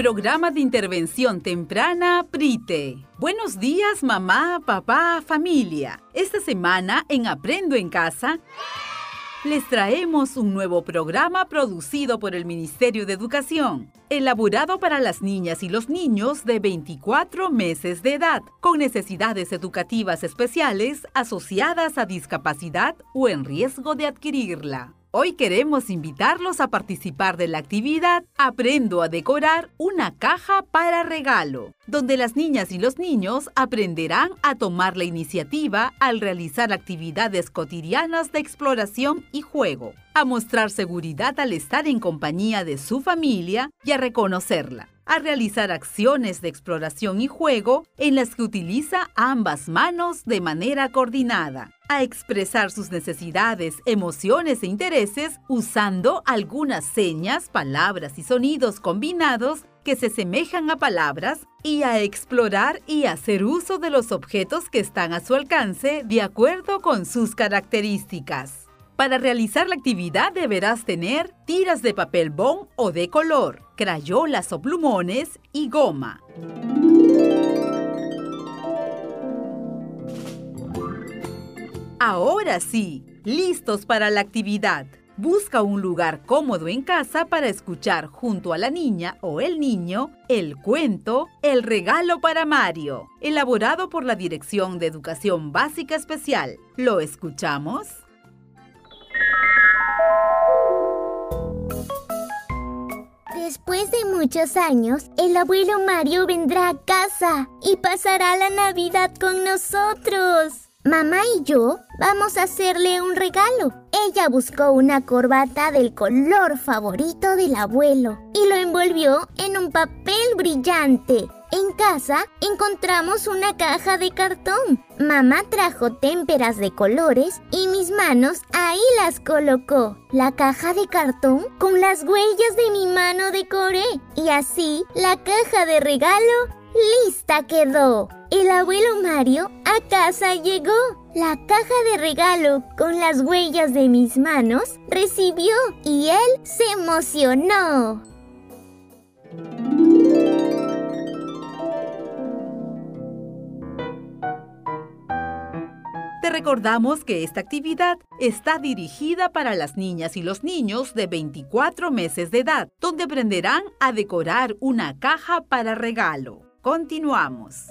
Programa de Intervención Temprana PRITE. Buenos días, mamá, papá, familia. Esta semana en Aprendo en Casa les traemos un nuevo programa producido por el Ministerio de Educación, elaborado para las niñas y los niños de 24 meses de edad, con necesidades educativas especiales asociadas a discapacidad o en riesgo de adquirirla. Hoy queremos invitarlos a participar de la actividad Aprendo a decorar una caja para regalo, donde las niñas y los niños aprenderán a tomar la iniciativa al realizar actividades cotidianas de exploración y juego, a mostrar seguridad al estar en compañía de su familia y a reconocerla a realizar acciones de exploración y juego en las que utiliza ambas manos de manera coordinada, a expresar sus necesidades, emociones e intereses usando algunas señas, palabras y sonidos combinados que se semejan a palabras y a explorar y hacer uso de los objetos que están a su alcance de acuerdo con sus características. Para realizar la actividad deberás tener tiras de papel bond o de color, crayolas o plumones y goma. Ahora sí, listos para la actividad. Busca un lugar cómodo en casa para escuchar junto a la niña o el niño el cuento El regalo para Mario, elaborado por la Dirección de Educación Básica Especial. ¿Lo escuchamos? Después de muchos años, el abuelo Mario vendrá a casa y pasará la Navidad con nosotros. Mamá y yo vamos a hacerle un regalo. Ella buscó una corbata del color favorito del abuelo y lo envolvió en un papel brillante. En casa encontramos una caja de cartón. Mamá trajo témperas de colores y mis manos ahí las colocó. La caja de cartón con las huellas de mi mano decoré y así la caja de regalo lista quedó. El abuelo Mario a casa llegó. La caja de regalo con las huellas de mis manos recibió y él se emocionó. Te recordamos que esta actividad está dirigida para las niñas y los niños de 24 meses de edad, donde aprenderán a decorar una caja para regalo. Continuamos.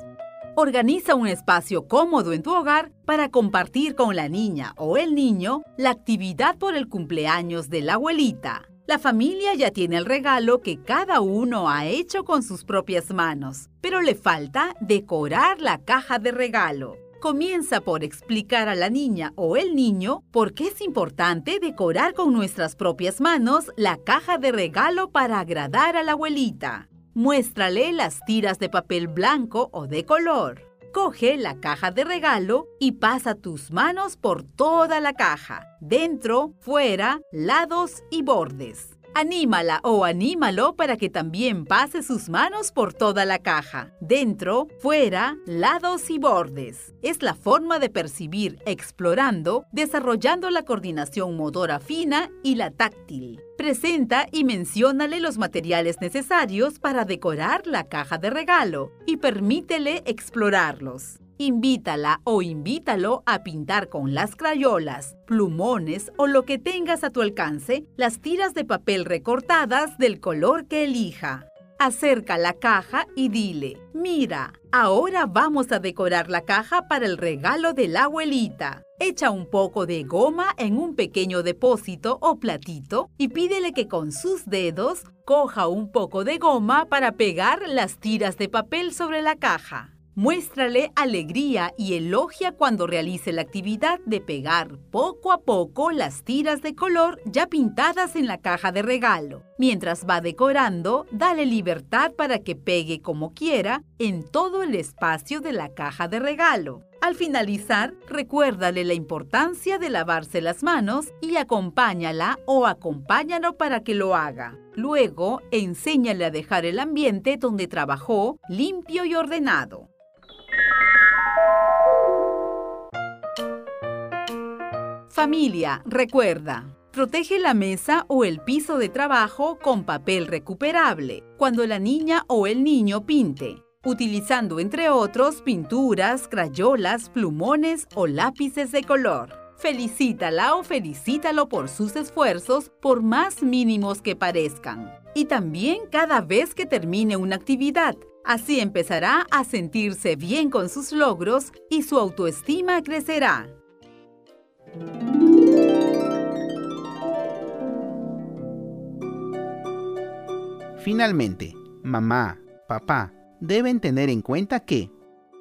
Organiza un espacio cómodo en tu hogar para compartir con la niña o el niño la actividad por el cumpleaños de la abuelita. La familia ya tiene el regalo que cada uno ha hecho con sus propias manos, pero le falta decorar la caja de regalo. Comienza por explicar a la niña o el niño por qué es importante decorar con nuestras propias manos la caja de regalo para agradar a la abuelita. Muéstrale las tiras de papel blanco o de color. Coge la caja de regalo y pasa tus manos por toda la caja, dentro, fuera, lados y bordes. Anímala o anímalo para que también pase sus manos por toda la caja, dentro, fuera, lados y bordes. Es la forma de percibir explorando, desarrollando la coordinación motora fina y la táctil. Presenta y menciónale los materiales necesarios para decorar la caja de regalo y permítele explorarlos. Invítala o invítalo a pintar con las crayolas, plumones o lo que tengas a tu alcance las tiras de papel recortadas del color que elija. Acerca la caja y dile, mira, ahora vamos a decorar la caja para el regalo de la abuelita. Echa un poco de goma en un pequeño depósito o platito y pídele que con sus dedos coja un poco de goma para pegar las tiras de papel sobre la caja. Muéstrale alegría y elogia cuando realice la actividad de pegar poco a poco las tiras de color ya pintadas en la caja de regalo. Mientras va decorando, dale libertad para que pegue como quiera en todo el espacio de la caja de regalo. Al finalizar, recuérdale la importancia de lavarse las manos y acompáñala o acompáñalo para que lo haga. Luego, enséñale a dejar el ambiente donde trabajó limpio y ordenado. Familia, recuerda. Protege la mesa o el piso de trabajo con papel recuperable cuando la niña o el niño pinte, utilizando entre otros pinturas, crayolas, plumones o lápices de color. Felicítala o felicítalo por sus esfuerzos, por más mínimos que parezcan. Y también cada vez que termine una actividad. Así empezará a sentirse bien con sus logros y su autoestima crecerá. Finalmente, mamá, papá deben tener en cuenta que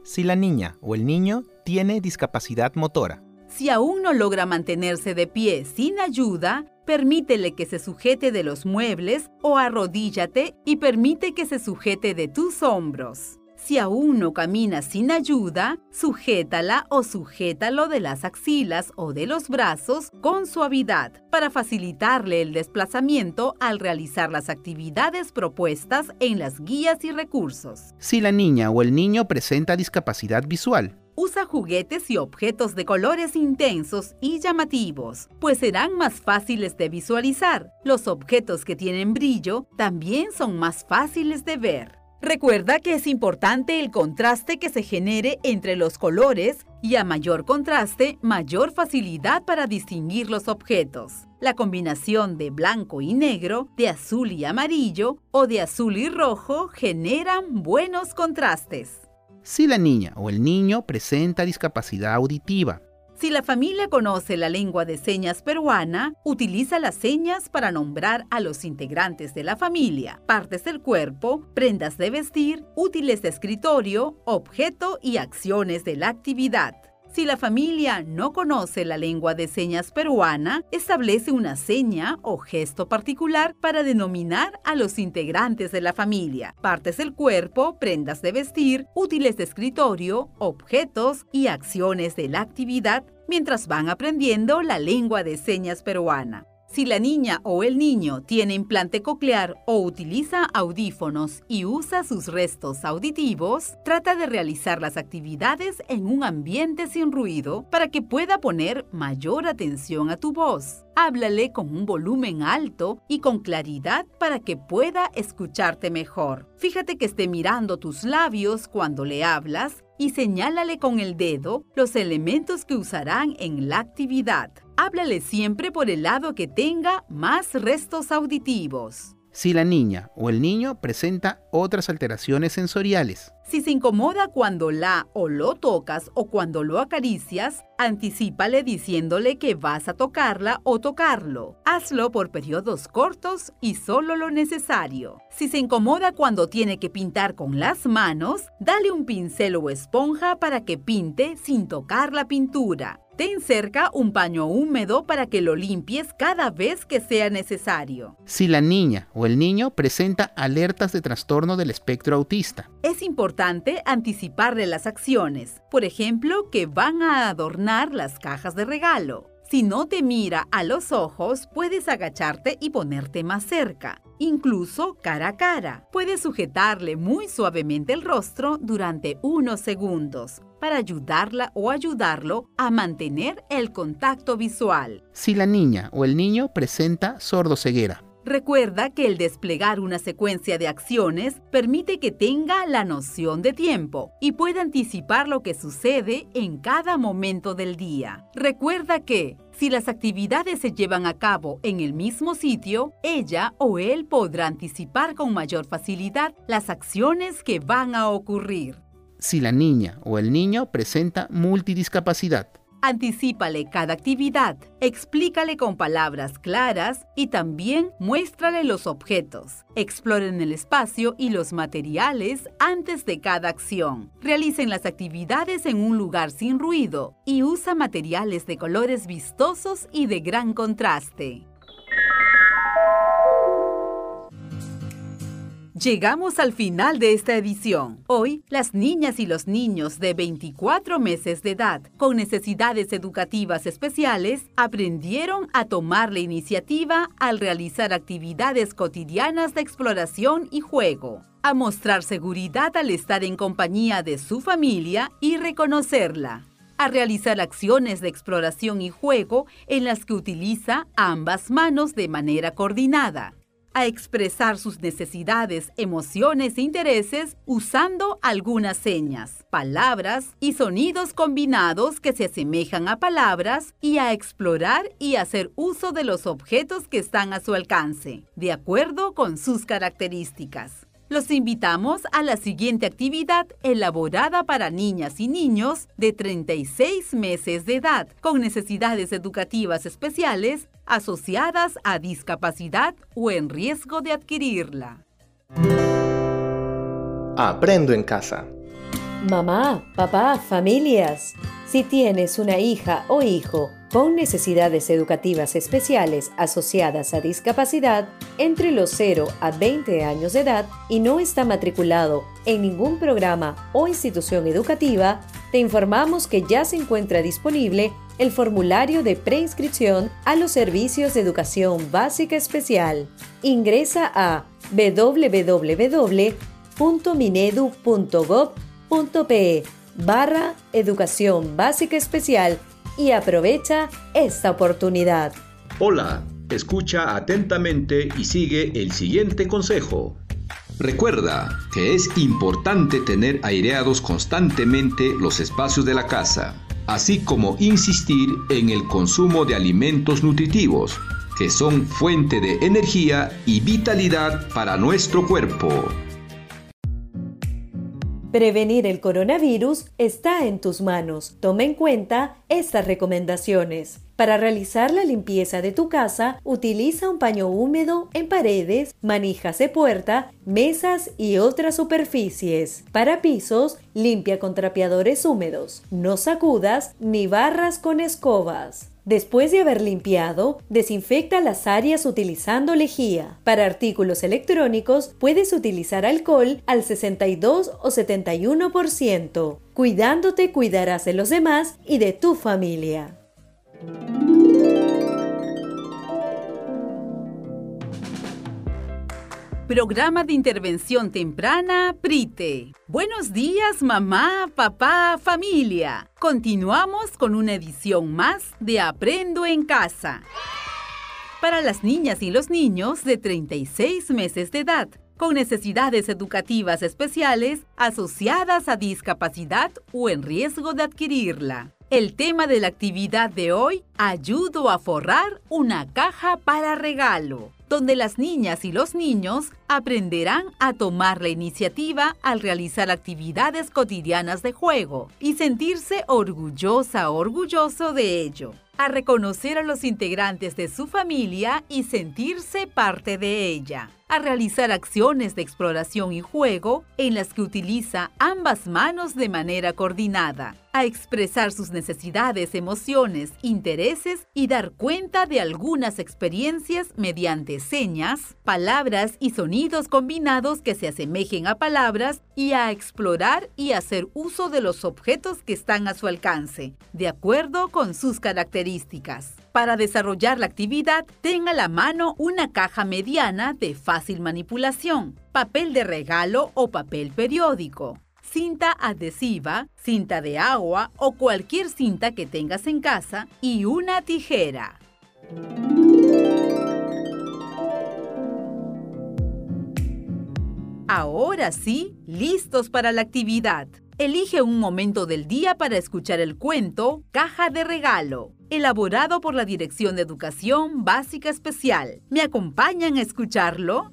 si la niña o el niño tiene discapacidad motora, si aún no logra mantenerse de pie sin ayuda, permítele que se sujete de los muebles o arrodíllate y permite que se sujete de tus hombros. Si aún no camina sin ayuda, sujétala o sujétalo de las axilas o de los brazos con suavidad para facilitarle el desplazamiento al realizar las actividades propuestas en las guías y recursos. Si la niña o el niño presenta discapacidad visual, Usa juguetes y objetos de colores intensos y llamativos, pues serán más fáciles de visualizar. Los objetos que tienen brillo también son más fáciles de ver. Recuerda que es importante el contraste que se genere entre los colores y a mayor contraste, mayor facilidad para distinguir los objetos. La combinación de blanco y negro, de azul y amarillo o de azul y rojo generan buenos contrastes si la niña o el niño presenta discapacidad auditiva. Si la familia conoce la lengua de señas peruana, utiliza las señas para nombrar a los integrantes de la familia, partes del cuerpo, prendas de vestir, útiles de escritorio, objeto y acciones de la actividad. Si la familia no conoce la lengua de señas peruana, establece una seña o gesto particular para denominar a los integrantes de la familia, partes del cuerpo, prendas de vestir, útiles de escritorio, objetos y acciones de la actividad mientras van aprendiendo la lengua de señas peruana. Si la niña o el niño tiene implante coclear o utiliza audífonos y usa sus restos auditivos, trata de realizar las actividades en un ambiente sin ruido para que pueda poner mayor atención a tu voz. Háblale con un volumen alto y con claridad para que pueda escucharte mejor. Fíjate que esté mirando tus labios cuando le hablas y señálale con el dedo los elementos que usarán en la actividad háblale siempre por el lado que tenga más restos auditivos. Si la niña o el niño presenta otras alteraciones sensoriales. Si se incomoda cuando la o lo tocas o cuando lo acaricias, anticípale diciéndole que vas a tocarla o tocarlo. Hazlo por periodos cortos y solo lo necesario. Si se incomoda cuando tiene que pintar con las manos, dale un pincel o esponja para que pinte sin tocar la pintura. Ten cerca un paño húmedo para que lo limpies cada vez que sea necesario. Si la niña o el niño presenta alertas de trastorno del espectro autista. Es importante anticiparle las acciones, por ejemplo, que van a adornar las cajas de regalo. Si no te mira a los ojos, puedes agacharte y ponerte más cerca, incluso cara a cara. Puedes sujetarle muy suavemente el rostro durante unos segundos para ayudarla o ayudarlo a mantener el contacto visual. Si la niña o el niño presenta sordoceguera. Recuerda que el desplegar una secuencia de acciones permite que tenga la noción de tiempo y pueda anticipar lo que sucede en cada momento del día. Recuerda que si las actividades se llevan a cabo en el mismo sitio, ella o él podrá anticipar con mayor facilidad las acciones que van a ocurrir. Si la niña o el niño presenta multidiscapacidad. Anticípale cada actividad, explícale con palabras claras y también muéstrale los objetos. Exploren el espacio y los materiales antes de cada acción. Realicen las actividades en un lugar sin ruido y usa materiales de colores vistosos y de gran contraste. Llegamos al final de esta edición. Hoy, las niñas y los niños de 24 meses de edad con necesidades educativas especiales aprendieron a tomar la iniciativa al realizar actividades cotidianas de exploración y juego, a mostrar seguridad al estar en compañía de su familia y reconocerla a realizar acciones de exploración y juego en las que utiliza ambas manos de manera coordinada a expresar sus necesidades, emociones e intereses usando algunas señas, palabras y sonidos combinados que se asemejan a palabras y a explorar y hacer uso de los objetos que están a su alcance, de acuerdo con sus características. Los invitamos a la siguiente actividad elaborada para niñas y niños de 36 meses de edad con necesidades educativas especiales asociadas a discapacidad o en riesgo de adquirirla. Aprendo en casa. Mamá, papá, familias. Si tienes una hija o hijo con necesidades educativas especiales asociadas a discapacidad entre los 0 a 20 años de edad y no está matriculado en ningún programa o institución educativa, te informamos que ya se encuentra disponible el formulario de preinscripción a los servicios de educación básica especial. Ingresa a www.minedu.gov.pe barra educación básica especial y aprovecha esta oportunidad. Hola, escucha atentamente y sigue el siguiente consejo. Recuerda que es importante tener aireados constantemente los espacios de la casa, así como insistir en el consumo de alimentos nutritivos, que son fuente de energía y vitalidad para nuestro cuerpo. Prevenir el coronavirus está en tus manos. Toma en cuenta estas recomendaciones. Para realizar la limpieza de tu casa, utiliza un paño húmedo en paredes, manijas de puerta, mesas y otras superficies. Para pisos, limpia con trapeadores húmedos. No sacudas ni barras con escobas. Después de haber limpiado, desinfecta las áreas utilizando lejía. Para artículos electrónicos, puedes utilizar alcohol al 62 o 71%. Cuidándote, cuidarás de los demás y de tu familia. Programa de Intervención Temprana PRITE. Buenos días mamá, papá, familia. Continuamos con una edición más de Aprendo en Casa. Para las niñas y los niños de 36 meses de edad, con necesidades educativas especiales asociadas a discapacidad o en riesgo de adquirirla. El tema de la actividad de hoy, ayudo a forrar una caja para regalo donde las niñas y los niños aprenderán a tomar la iniciativa al realizar actividades cotidianas de juego y sentirse orgullosa orgulloso de ello, a reconocer a los integrantes de su familia y sentirse parte de ella a realizar acciones de exploración y juego en las que utiliza ambas manos de manera coordinada, a expresar sus necesidades, emociones, intereses y dar cuenta de algunas experiencias mediante señas, palabras y sonidos combinados que se asemejen a palabras y a explorar y hacer uso de los objetos que están a su alcance, de acuerdo con sus características. Para desarrollar la actividad, tenga a la mano una caja mediana de fácil manipulación, papel de regalo o papel periódico, cinta adhesiva, cinta de agua o cualquier cinta que tengas en casa y una tijera. Ahora sí, listos para la actividad. Elige un momento del día para escuchar el cuento Caja de Regalo, elaborado por la Dirección de Educación Básica Especial. ¿Me acompañan a escucharlo?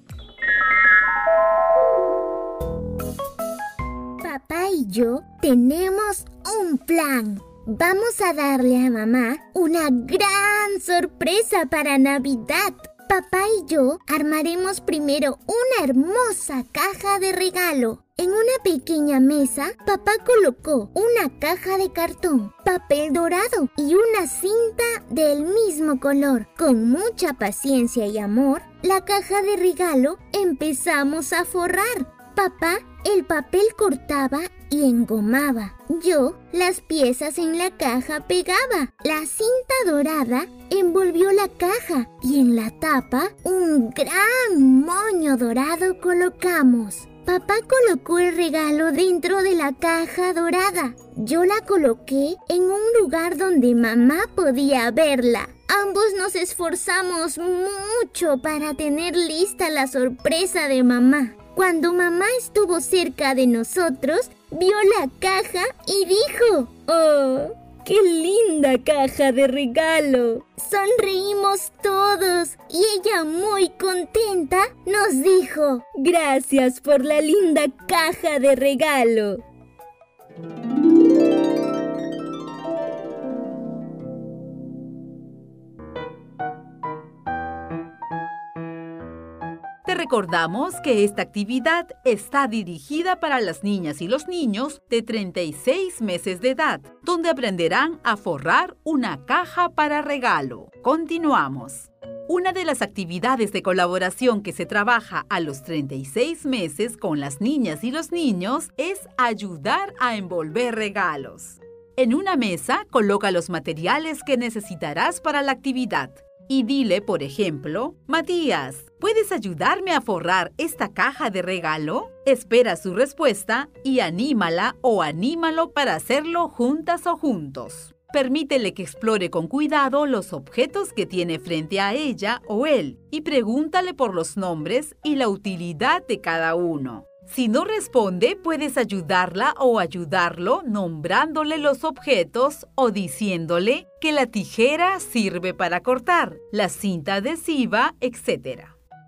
Papá y yo tenemos un plan. Vamos a darle a mamá una gran sorpresa para Navidad. Papá y yo armaremos primero una hermosa caja de regalo. En una pequeña mesa, papá colocó una caja de cartón, papel dorado y una cinta del mismo color. Con mucha paciencia y amor, la caja de regalo empezamos a forrar. Papá el papel cortaba y engomaba. Yo las piezas en la caja pegaba. La cinta dorada envolvió la caja y en la tapa un gran moño dorado colocamos. Papá colocó el regalo dentro de la caja dorada. Yo la coloqué en un lugar donde mamá podía verla. Ambos nos esforzamos mucho para tener lista la sorpresa de mamá. Cuando mamá estuvo cerca de nosotros, vio la caja y dijo, ¡Oh! ¡Qué linda caja de regalo! Sonreímos todos y ella muy contenta nos dijo, gracias por la linda caja de regalo. Recordamos que esta actividad está dirigida para las niñas y los niños de 36 meses de edad, donde aprenderán a forrar una caja para regalo. Continuamos. Una de las actividades de colaboración que se trabaja a los 36 meses con las niñas y los niños es ayudar a envolver regalos. En una mesa coloca los materiales que necesitarás para la actividad y dile, por ejemplo, Matías, ¿puedes ayudarme a forrar esta caja de regalo? Espera su respuesta y anímala o anímalo para hacerlo juntas o juntos. Permítele que explore con cuidado los objetos que tiene frente a ella o él y pregúntale por los nombres y la utilidad de cada uno. Si no responde, puedes ayudarla o ayudarlo nombrándole los objetos o diciéndole que la tijera sirve para cortar, la cinta adhesiva, etc.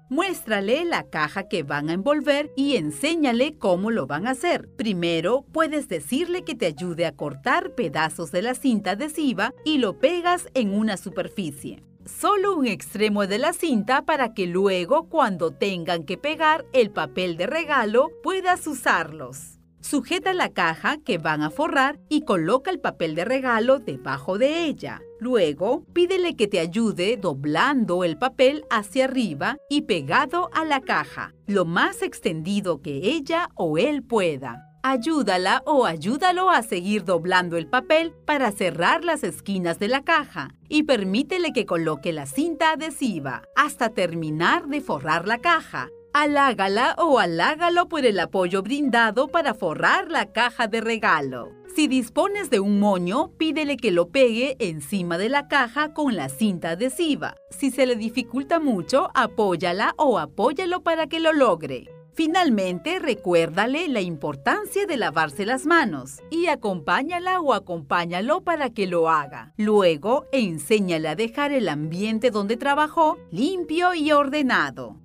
Muéstrale la caja que van a envolver y enséñale cómo lo van a hacer. Primero, puedes decirle que te ayude a cortar pedazos de la cinta adhesiva y lo pegas en una superficie solo un extremo de la cinta para que luego cuando tengan que pegar el papel de regalo puedas usarlos. Sujeta la caja que van a forrar y coloca el papel de regalo debajo de ella. Luego, pídele que te ayude doblando el papel hacia arriba y pegado a la caja, lo más extendido que ella o él pueda. Ayúdala o ayúdalo a seguir doblando el papel para cerrar las esquinas de la caja y permítele que coloque la cinta adhesiva hasta terminar de forrar la caja. Alágala o alágalo por el apoyo brindado para forrar la caja de regalo. Si dispones de un moño, pídele que lo pegue encima de la caja con la cinta adhesiva. Si se le dificulta mucho, apóyala o apóyalo para que lo logre. Finalmente, recuérdale la importancia de lavarse las manos y acompáñala o acompáñalo para que lo haga. Luego, enséñale a dejar el ambiente donde trabajó limpio y ordenado.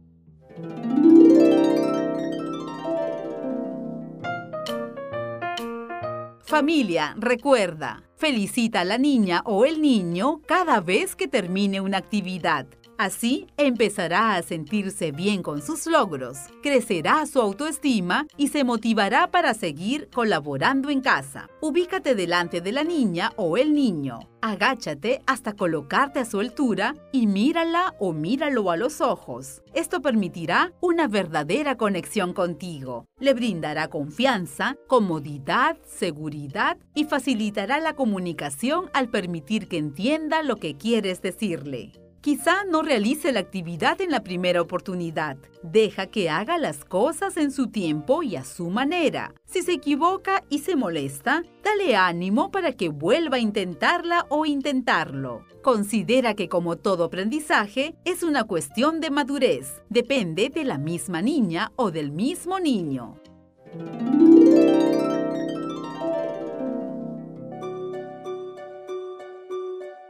Familia, recuerda, felicita a la niña o el niño cada vez que termine una actividad. Así empezará a sentirse bien con sus logros, crecerá su autoestima y se motivará para seguir colaborando en casa. Ubícate delante de la niña o el niño. Agáchate hasta colocarte a su altura y mírala o míralo a los ojos. Esto permitirá una verdadera conexión contigo. Le brindará confianza, comodidad, seguridad y facilitará la comunicación al permitir que entienda lo que quieres decirle. Quizá no realice la actividad en la primera oportunidad. Deja que haga las cosas en su tiempo y a su manera. Si se equivoca y se molesta, dale ánimo para que vuelva a intentarla o intentarlo. Considera que como todo aprendizaje, es una cuestión de madurez. Depende de la misma niña o del mismo niño.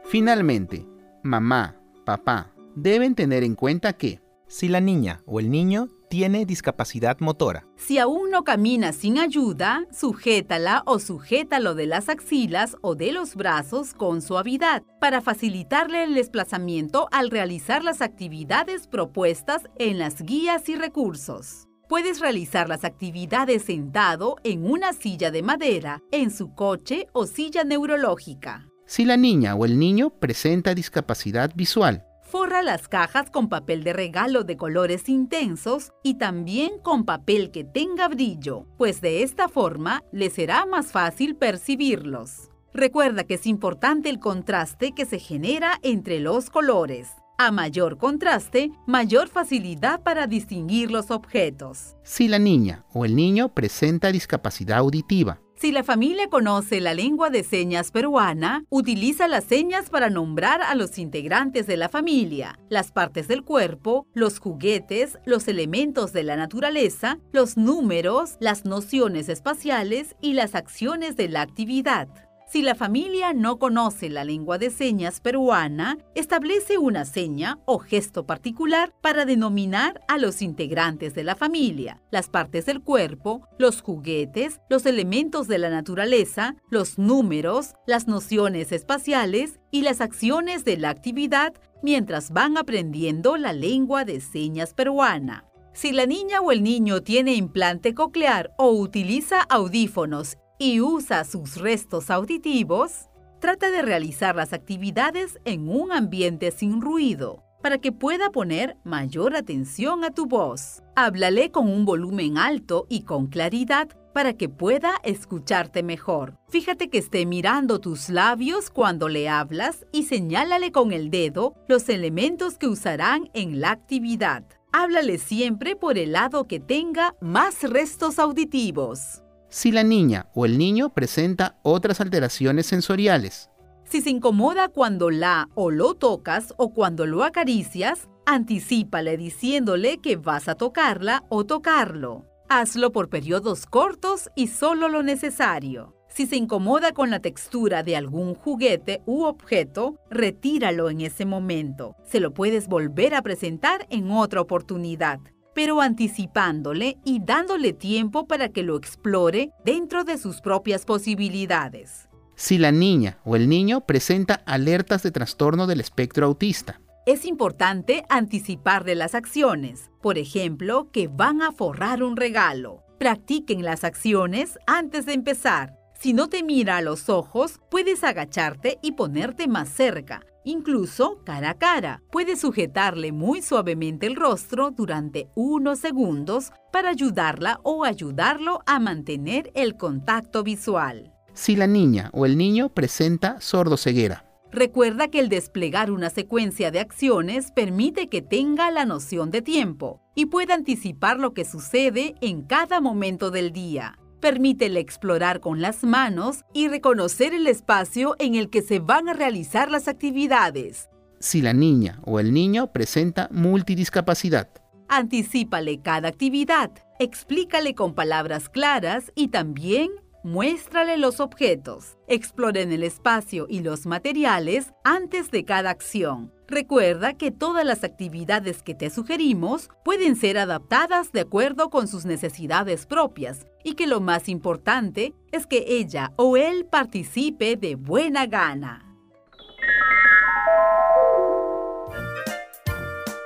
Finalmente, mamá, papá, deben tener en cuenta que si la niña o el niño tiene discapacidad motora. Si aún no camina sin ayuda, sujétala o sujétalo de las axilas o de los brazos con suavidad para facilitarle el desplazamiento al realizar las actividades propuestas en las guías y recursos. Puedes realizar las actividades sentado en una silla de madera, en su coche o silla neurológica. Si la niña o el niño presenta discapacidad visual, forra las cajas con papel de regalo de colores intensos y también con papel que tenga brillo, pues de esta forma le será más fácil percibirlos. Recuerda que es importante el contraste que se genera entre los colores. A mayor contraste, mayor facilidad para distinguir los objetos. Si la niña o el niño presenta discapacidad auditiva. Si la familia conoce la lengua de señas peruana, utiliza las señas para nombrar a los integrantes de la familia, las partes del cuerpo, los juguetes, los elementos de la naturaleza, los números, las nociones espaciales y las acciones de la actividad. Si la familia no conoce la lengua de señas peruana, establece una seña o gesto particular para denominar a los integrantes de la familia, las partes del cuerpo, los juguetes, los elementos de la naturaleza, los números, las nociones espaciales y las acciones de la actividad mientras van aprendiendo la lengua de señas peruana. Si la niña o el niño tiene implante coclear o utiliza audífonos y usa sus restos auditivos, trata de realizar las actividades en un ambiente sin ruido para que pueda poner mayor atención a tu voz. Háblale con un volumen alto y con claridad para que pueda escucharte mejor. Fíjate que esté mirando tus labios cuando le hablas y señálale con el dedo los elementos que usarán en la actividad. Háblale siempre por el lado que tenga más restos auditivos si la niña o el niño presenta otras alteraciones sensoriales. Si se incomoda cuando la o lo tocas o cuando lo acaricias, anticípale diciéndole que vas a tocarla o tocarlo. Hazlo por periodos cortos y solo lo necesario. Si se incomoda con la textura de algún juguete u objeto, retíralo en ese momento. Se lo puedes volver a presentar en otra oportunidad pero anticipándole y dándole tiempo para que lo explore dentro de sus propias posibilidades. Si la niña o el niño presenta alertas de trastorno del espectro autista. Es importante anticiparle las acciones, por ejemplo, que van a forrar un regalo. Practiquen las acciones antes de empezar. Si no te mira a los ojos, puedes agacharte y ponerte más cerca, incluso cara a cara. Puedes sujetarle muy suavemente el rostro durante unos segundos para ayudarla o ayudarlo a mantener el contacto visual. Si la niña o el niño presenta sordoceguera. Recuerda que el desplegar una secuencia de acciones permite que tenga la noción de tiempo y pueda anticipar lo que sucede en cada momento del día. Permítele explorar con las manos y reconocer el espacio en el que se van a realizar las actividades. Si la niña o el niño presenta multidiscapacidad. Anticípale cada actividad, explícale con palabras claras y también muéstrale los objetos. Exploren el espacio y los materiales antes de cada acción. Recuerda que todas las actividades que te sugerimos pueden ser adaptadas de acuerdo con sus necesidades propias y que lo más importante es que ella o él participe de buena gana.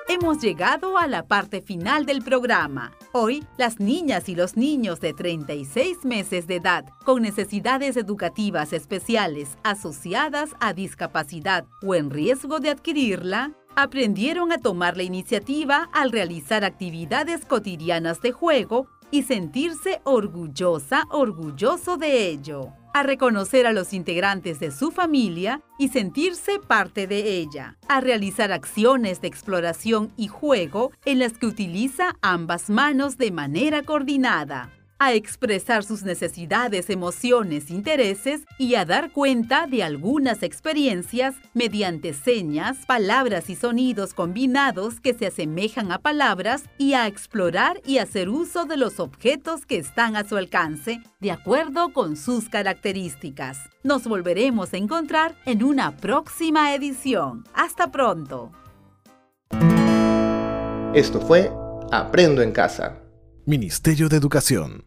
Hemos llegado a la parte final del programa. Hoy, las niñas y los niños de 36 meses de edad con necesidades educativas especiales asociadas a discapacidad o en riesgo de adquirirla, aprendieron a tomar la iniciativa al realizar actividades cotidianas de juego y sentirse orgullosa, orgulloso de ello a reconocer a los integrantes de su familia y sentirse parte de ella, a realizar acciones de exploración y juego en las que utiliza ambas manos de manera coordinada a expresar sus necesidades, emociones, intereses y a dar cuenta de algunas experiencias mediante señas, palabras y sonidos combinados que se asemejan a palabras y a explorar y hacer uso de los objetos que están a su alcance de acuerdo con sus características. Nos volveremos a encontrar en una próxima edición. Hasta pronto. Esto fue Aprendo en casa. Ministerio de Educación.